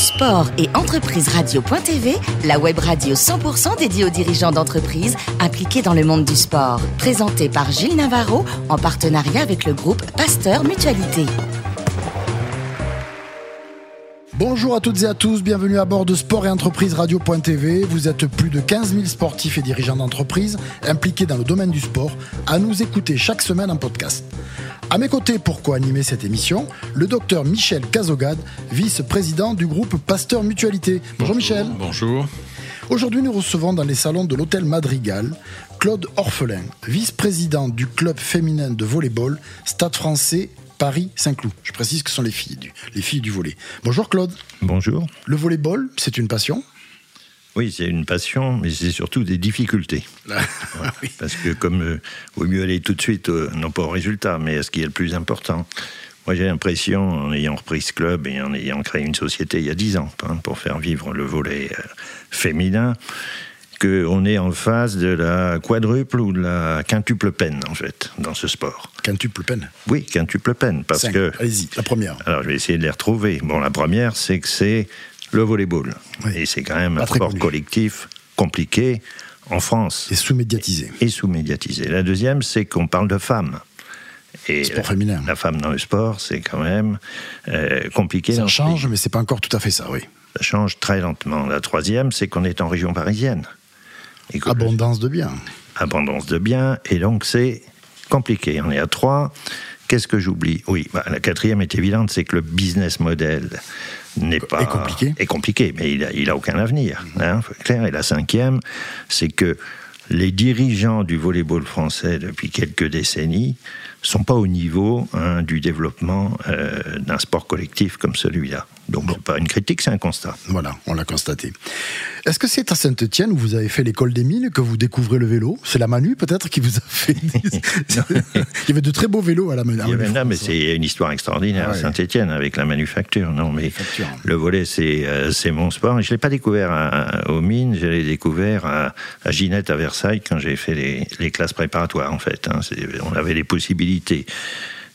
Sport et entreprise radio.tv, la web radio 100% dédiée aux dirigeants d'entreprises impliqués dans le monde du sport. Présentée par Gilles Navarro en partenariat avec le groupe Pasteur Mutualité. Bonjour à toutes et à tous, bienvenue à bord de Sport et Entreprise Radio.tv. Vous êtes plus de 15 000 sportifs et dirigeants d'entreprise impliqués dans le domaine du sport à nous écouter chaque semaine en podcast. À mes côtés, pour co-animer cette émission, le docteur Michel Cazogade, vice-président du groupe Pasteur Mutualité. Bonjour, Michel. Bonjour. Aujourd'hui, nous recevons dans les salons de l'hôtel Madrigal Claude Orphelin, vice-président du club féminin de volleyball Stade français Paris-Saint-Cloud. Je précise que ce sont les filles, du, les filles du volley. Bonjour Claude. Bonjour. Le volleyball, c'est une passion? Oui, c'est une passion, mais c'est surtout des difficultés. Parce que comme euh, vaut mieux aller tout de suite, euh, non pas au résultat, mais à ce qui est le plus important. Moi, j'ai l'impression, en ayant repris ce club et en ayant créé une société il y a dix ans hein, pour faire vivre le volet euh, féminin, qu'on est en phase de la quadruple ou de la quintuple peine, en fait, dans ce sport. Quintuple peine Oui, quintuple peine, parce que... Allez-y, la première. Alors, je vais essayer de les retrouver. Bon, la première, c'est que c'est le volleyball. Et c'est quand même un sport collectif compliqué en France. Et sous-médiatisé. Et sous-médiatisé. La deuxième, c'est qu'on parle de femmes. Et sport féminin. La femme dans le sport, c'est quand même euh, compliqué. Ça change, mais c'est pas encore tout à fait ça, oui. Ça change très lentement. La troisième, c'est qu'on est en région parisienne. Abondance de biens. Abondance de biens, et donc c'est compliqué. On est à trois. Qu'est-ce que j'oublie? Oui, bah, la quatrième est évidente, c'est que le business model n'est pas est compliqué. Est compliqué, mais il a, il a aucun avenir. Hein, clair. Et la cinquième, c'est que les dirigeants du volleyball français depuis quelques décennies sont pas au niveau hein, du développement euh, d'un sport collectif comme celui-là. Donc bon. pas une critique, c'est un constat. Voilà, on l'a constaté. Est-ce que c'est à Saint-Etienne où vous avez fait l'école des mines que vous découvrez le vélo? C'est la Manu peut-être qui vous a fait. Il y avait de très beaux vélos à la Manu. Non, mais c'est une histoire extraordinaire à Saint-Etienne avec la manufacture. Non, mais le volet c'est euh, mon sport. Je l'ai pas découvert à, aux mines, je l'ai découvert à, à, Ginette à Versailles quand j'ai fait les, les, classes préparatoires en fait. Hein. On avait les possibilités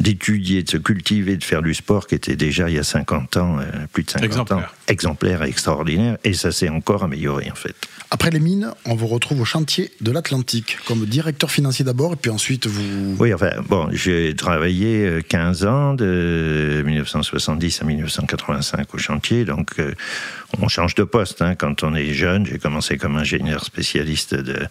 d'étudier, de se cultiver, de faire du sport qui était déjà il y a 50 ans, euh, plus de 50 exemplaire. ans, exemplaire et extraordinaire, et ça s'est encore amélioré en fait. Après les mines, on vous retrouve au chantier de l'Atlantique comme directeur financier d'abord, et puis ensuite vous... Oui, enfin, bon, j'ai travaillé 15 ans, de 1970 à 1985 au chantier, donc euh, on change de poste hein, quand on est jeune. J'ai commencé comme ingénieur spécialiste de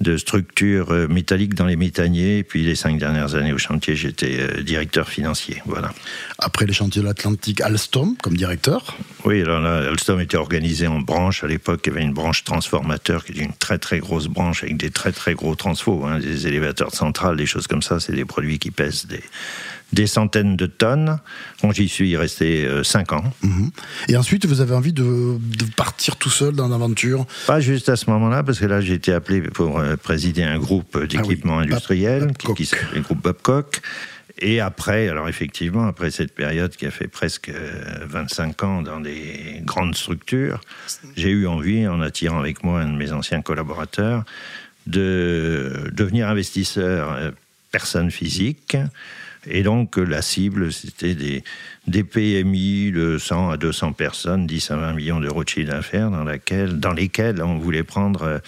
de structures métalliques dans les méthaniers. Puis les cinq dernières années au chantier, j'étais directeur financier. Voilà. Après les chantiers de l'Atlantique, Alstom comme directeur Oui, alors là, Alstom était organisé en branches. À l'époque, il y avait une branche transformateur qui était une très très grosse branche avec des très très gros transfos, hein, des élévateurs de centrale, des choses comme ça. C'est des produits qui pèsent des, des centaines de tonnes. Bon, J'y suis resté 5 ans. Mmh. Et ensuite, vous avez envie de, de partir tout seul dans l'aventure? Pas juste à ce moment-là, parce que là, j'ai été appelé pour présider un groupe d'équipement ah oui. industriel Bab qui, s'appelle le groupe Babcock. Et après, alors effectivement, après cette période qui a fait presque 25 ans dans des grandes structures, j'ai eu envie, en attirant avec moi un de mes anciens collaborateurs, de devenir investisseur personne physique. Et donc, la cible, c'était des, des, PMI de 100 à 200 personnes, 10 à 20 millions d'euros de chiffre d'affaires, dans, dans lesquelles on voulait prendre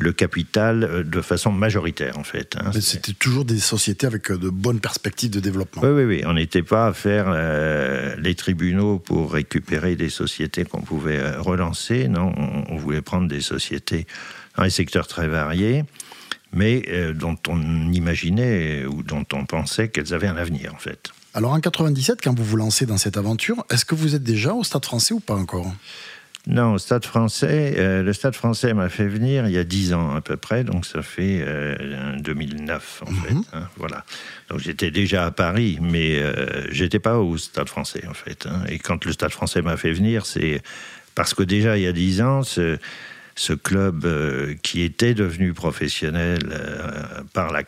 le capital de façon majoritaire, en fait. Hein. C'était toujours des sociétés avec de bonnes perspectives de développement. Oui, oui, oui. On n'était pas à faire euh, les tribunaux pour récupérer des sociétés qu'on pouvait relancer. Non, on, on voulait prendre des sociétés dans les secteurs très variés mais euh, dont on imaginait ou dont on pensait qu'elles avaient un avenir en fait. Alors en 97, quand vous vous lancez dans cette aventure, est-ce que vous êtes déjà au Stade français ou pas encore? Non, au Stade français, euh, le Stade français m'a fait venir il y a 10 ans à peu près, donc ça fait euh, 2009 en mm -hmm. fait. Hein, voilà. Donc j'étais déjà à Paris, mais euh, j'étais pas au Stade français en fait. Hein, et quand le Stade français m'a fait venir, c'est parce que déjà il y a 10 ans, ce, ce club euh, qui était devenu professionnel euh, par la,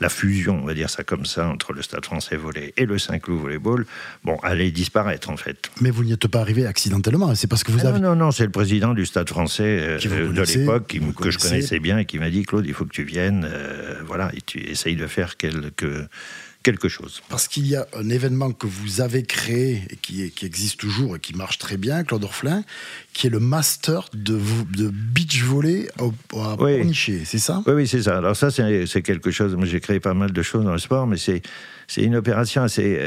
la, fusion, on va dire ça comme ça, entre le Stade français volley et le Saint-Cloud volleyball, bon, allait disparaître en fait. Mais vous n'y êtes pas arrivé accidentellement, c'est parce que vous ah avez... Non, non, non, c'est le président du Stade français euh, de l'époque que je connaissais bien et qui m'a dit, Claude, il faut que tu viennes, voilà, et tu essayes de faire quelques quelque chose. Parce qu'il y a un événement que vous avez créé et qui, qui existe toujours et qui marche très bien, Claude Orflin, qui est le master de, de beach volley à oui. c'est ça? Oui, oui, c'est ça. Alors ça, c'est quelque chose, moi j'ai créé pas mal de choses dans le sport, mais c'est une opération assez...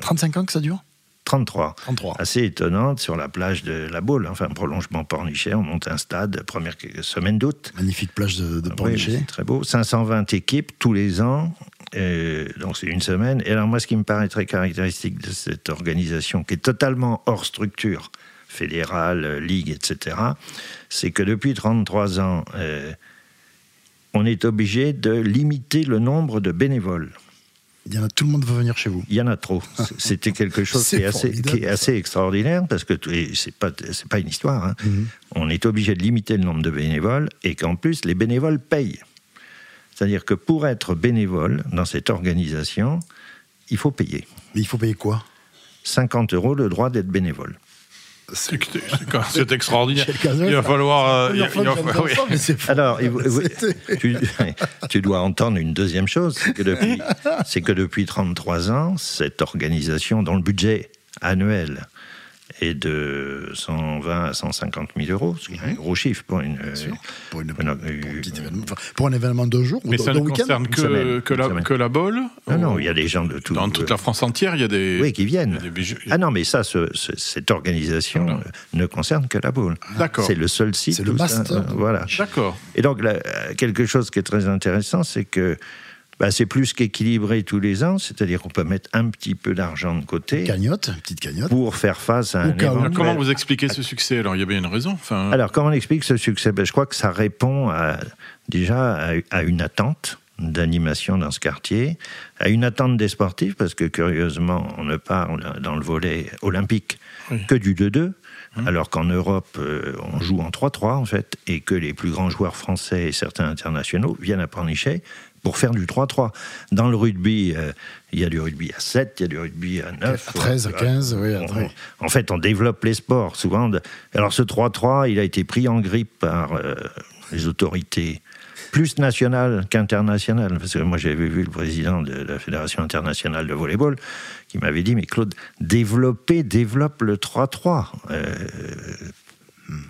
35 euh, ans que ça dure? 33. 33. Assez étonnante sur la plage de la Baule, enfin prolongement Pornichet, on monte un stade, première semaine d'août. Magnifique plage de, de Pornichet. Oui, très beau. 520 équipes tous les ans, donc c'est une semaine. Et alors moi, ce qui me paraît très caractéristique de cette organisation, qui est totalement hors structure fédérale, ligue, etc., c'est que depuis 33 ans, euh, on est obligé de limiter le nombre de bénévoles. Il y en a, tout le monde veut venir chez vous. Il y en a trop. C'était quelque chose qui est, assez, qui est, assez, extraordinaire parce que c'est pas c'est pas une histoire. Hein. Mhm. On est obligé de limiter le nombre de bénévoles et qu'en plus les bénévoles payent. C'est-à-dire que pour être bénévole dans cette organisation, il faut payer. Mais il faut payer quoi? 50 euros le droit d'être bénévole. C'est extraordinaire. Il va falloir. Alors, tu, dois entendre une deuxième chose c'est que, depuis, que depuis 33 ans, cette organisation, dont le budget annuel et de 120 à 150 000 euros, ce qui est un gros chiffre pour, une, pour, une, pour, un événement de jour. Mais ça ne concerne que, que, la, que la bol Non, non, il y a des gens de tout. Dans toute la France entière, il y a des. Oui, qui viennent. Ah non, mais ça, ce, cette organisation ah ne concerne que la boule. D'accord. C'est le seul site. C'est le master. voilà. D'accord. Et donc, quelque chose qui est très intéressant, c'est que bah, c'est plus qu'équilibré tous les ans, c'est-à-dire qu'on peut mettre un petit peu d'argent de côté. Cagnotte, petite cagnotte. Pour faire face à un événement. Comment vous expliquez ce succès Alors, il y a bien une raison. Enfin... Alors, comment on explique ce succès? Ben, Je crois que ça répond à, déjà à, une attente d'animation dans ce quartier, à une attente des sportifs, parce que curieusement, on ne parle dans le volet olympique que du 2-2. Hum. Alors qu'en Europe, euh, on joue en 3-3 en fait, et que les plus grands joueurs français et certains internationaux viennent à Pornichet pour faire du 3-3. Dans le rugby, euh, il y a du rugby à 7, il y a du rugby à 9. À 13, à 15, oui. en fait, on développe les sports souvent. Alors ce 3-3, il a été pris en grippe par euh, les autorités plus nationales qu'internationales. Parce que moi, j'avais vu le président de la Fédération internationale de volleyball qui m'avait dit, mais Claude, développer, développe le 3-3.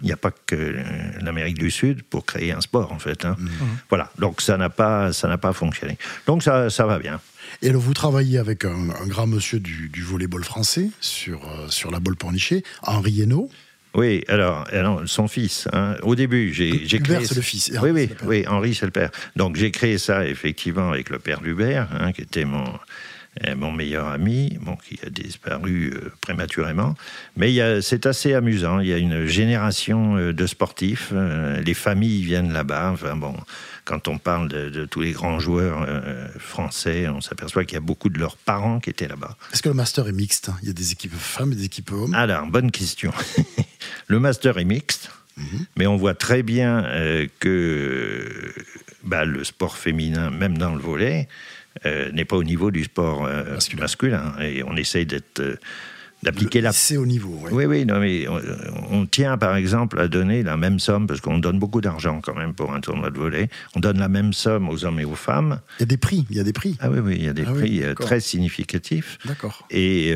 Il n'y a pas que l'Amérique du Sud pour créer un sport, en fait. Hein. Mm. Voilà, donc ça n'a pas, ça n'a pas fonctionné. Donc ça, ça va bien. Et alors, vous travaillez avec un, grand monsieur du, du volleyball français sur, euh, sur la bolle pornichée, Henri Hainaut. Oui, alors, alors, son fils. Hein. Au début, j'ai créé. c'est le fils. oui, oui, oui, Henri, c'est le père. Donc j'ai créé ça effectivement avec le père d'Hubert, hein, qui était mon mon meilleur ami, bon, qui a disparu euh, prématurément. Mais c'est assez amusant. Il y a une génération euh, de sportifs. Euh, les familles viennent là-bas. Enfin, bon, quand on parle de, tous les grands joueurs français, on s'aperçoit qu'il y a beaucoup de leurs parents qui étaient là-bas. Est-ce que le master est mixte Il y a des équipes femmes et des équipes hommes? Alors, bonne question. le master est mixte. Mhm. Mais on voit très bien que bah, le sport féminin, même dans le volet, euh, n'est pas au niveau du sport euh, masculin. Et on essaye d'être euh, d'appliquer la. C'est au niveau. Oui, oui, oui non, mais on, tient par exemple à donner la même somme parce qu'on donne beaucoup d'argent quand même pour un tournoi de volley. On donne la même somme aux hommes et aux femmes. Il y a des prix. Il y a des prix. Ah oui, oui, il y a des ah prix très significatifs. D'accord. Et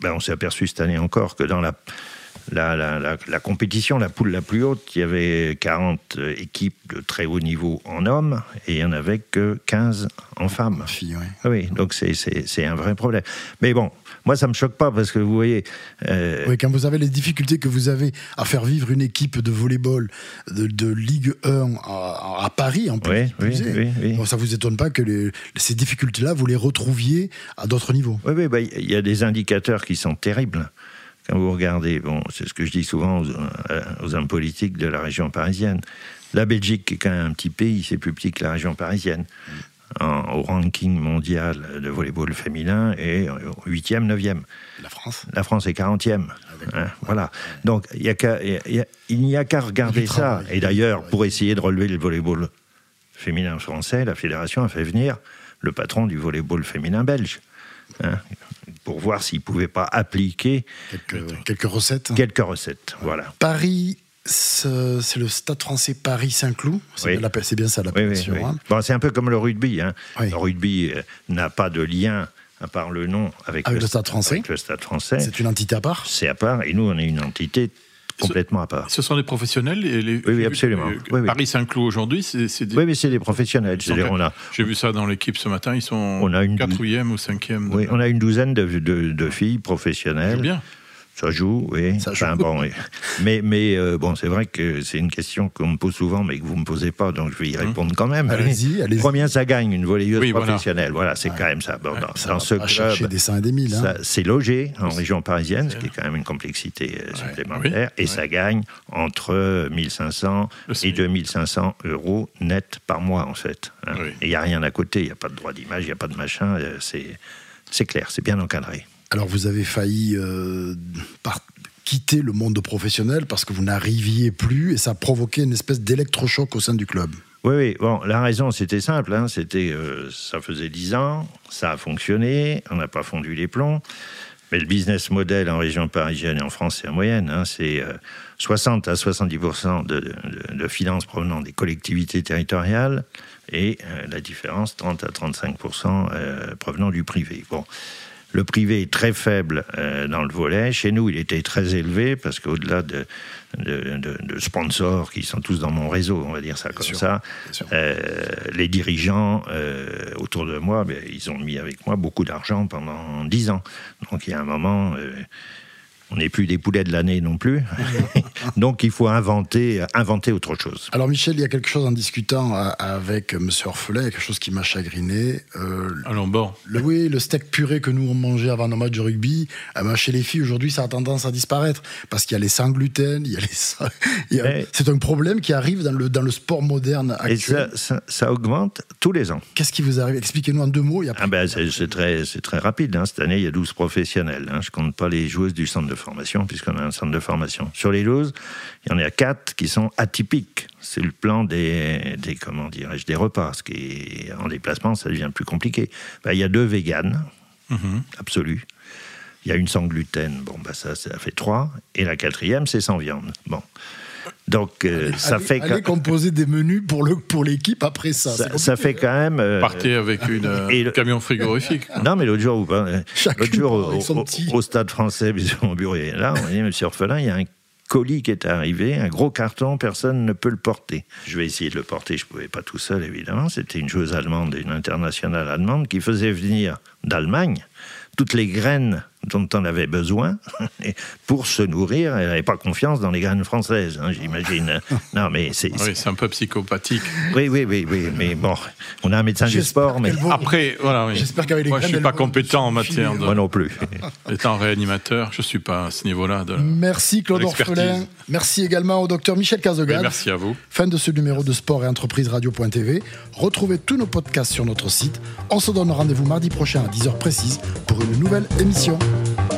ben, on s'est aperçu cette année encore que dans la la, la, compétition, la poule la plus haute, il y avait 40 équipes de très haut niveau en hommes et il n'y en avait que 15 en femmes. Filles, oui. Ah oui, donc c'est un vrai problème. Mais bon, moi ça me choque pas parce que vous voyez. Euh, oui, quand vous avez les difficultés que vous avez à faire vivre une équipe de volleyball de, de Ligue 1 à, Paris en plus, oui, oui, oui, ça vous étonne pas que ces difficultés-là vous les retrouviez à d'autres niveaux. Oui, oui, bah, il y a des indicateurs qui sont terribles quand vous regardez, bon, c'est ce que je dis souvent euh, aux, hommes politiques de la région parisienne. La Belgique est quand même un petit pays, c'est plus petit que la région parisienne. au ranking mondial de volleyball féminin et 8e, 9e. La France La France est 40e. Ah, hein, voilà. Donc il n'y a qu'à regarder ça. Et d'ailleurs, pour essayer de relever le volleyball féminin français, la fédération a fait venir le patron du volleyball féminin belge. Hein, pour voir s'il ne pouvait pas appliquer quelques, recettes. Quelques recettes, voilà. Paris c'est le Stade français Paris-Saint-Cloud. C'est bien ça l'appellation. Oui, hein. c'est un peu comme le rugby. Hein. Le rugby euh, n'a pas de lien à part le nom avec, le, Stade français. le Stade français. C'est une entité à part C'est à part, et nous, on est une entité complètement à part. Ce sont des professionnels les, Oui, absolument. Paris Saint-Cloud aujourd'hui, c'est des... Oui, mais c'est des professionnels. J'ai vu ça dans l'équipe ce matin, ils sont on a une... quatrième ou cinquième. Oui, on a une douzaine de, de, de filles professionnelles. bien. Ça joue, oui. Ça joue. bon, Mais, mais euh, bon, c'est vrai que c'est une question qu'on me pose souvent, mais que vous ne me posez pas, donc je vais y hum. répondre quand même. Allez-y, allez-y. Combien ça gagne une volleyeuse professionnelle? Voilà, c'est quand même ça. Bon, dans, ce club, des 100 et des 1000. Hein. C'est logé en région parisienne, ce qui est quand même une complexité euh, supplémentaire, et ça gagne entre 1500 et 2500 euros net par mois, en fait. Hein. Et il n'y a rien à côté, il n'y a pas de droit d'image, il n'y a pas de machin, euh, c'est clair, c'est bien encadré. Alors vous avez failli euh, quitter le monde professionnel parce que vous n'arriviez plus et ça a provoqué une espèce d'électrochoc au sein du club. Oui, oui. Bon, la raison, c'était simple. Hein. C'était, euh, ça faisait 10 ans, ça a fonctionné, on n'a pas fondu les plombs. Mais le business model en région parisienne et en France, c'est en moyenne. Hein. c'est 60 euh, à 70% de, de, finances provenant des collectivités territoriales et la différence, 30 à 35% provenant du privé. Bon. Le privé est très faible euh, dans le volet. Chez nous, il était très élevé parce qu'au-delà de, de, sponsors qui sont tous dans mon réseau, on va dire ça comme ça, euh, les dirigeants euh, autour de moi, ben, ils ont mis avec moi beaucoup d'argent pendant dix ans. Donc il y a un moment on n'est plus des poulets de l'année non plus. Donc il faut inventer, inventer autre chose. Alors Michel, il y a quelque chose en discutant euh, avec M. Orphelin, quelque chose qui m'a chagriné. Euh, Allons bon. Le, oui, le steak puré que nous on mangeait avant nos matchs de rugby, eh ben, chez les filles aujourd'hui ça a tendance à disparaître parce qu'il y a les sans gluten, il y a les. C'est un problème qui arrive dans le, dans le sport moderne actuel. Et ça, ça, augmente tous les ans. Qu'est-ce qui vous arrive? Expliquez-nous en deux mots. ah ben, c'est très, très rapide. Hein. Cette année, il y a 12 professionnels. Hein. Je compte pas les joueuses du centre de formation, puisqu'on a un centre de formation. Sur les 12, il y en a 4 qui sont atypiques. C'est le plan des, des comment dirais-je, des repas, ce qui en déplacement, ça devient plus compliqué. Ben, il y a deux véganes, mm absolus. Il y a une sans gluten, bon, ben ça, ça fait trois. Et la quatrième, c'est sans viande. Bon. Donc euh, ça fait allez composer des menus pour le pour l'équipe après ça. Ça, fait quand même. Euh, Partez avec une euh, camion frigorifique. non mais l'autre jour, l'autre jour au, stade français, mon bureau est là, on dit Monsieur Orphelin, il y a un colis qui est arrivé, un gros carton, personne ne peut le porter. Je vais essayer de le porter, je ne pouvais pas tout seul évidemment. C'était une joueuse allemande, une internationale allemande qui faisait venir d'Allemagne toutes les graines dont on avait besoin pour se nourrir. Elle n'avait pas confiance dans les graines françaises, hein, j'imagine. Non, mais c'est. Oui, c'est un peu psychopathique. Oui, oui, oui, oui, mais bon, on a un médecin du sport, mais après, voilà. Oui. J'espère qu'avec les Moi, je suis pas compétent en matière de. Moi non plus. Étant réanimateur, je suis pas à ce niveau-là. De... Merci Claude Orphelin. Merci également au docteur Michel Cazegad. Merci à vous. Fin de ce numéro de Sport et Entreprise Radio.tv. Retrouvez tous nos podcasts sur notre site. On se donne rendez-vous mardi prochain à 10h précise pour une nouvelle émission. Bye.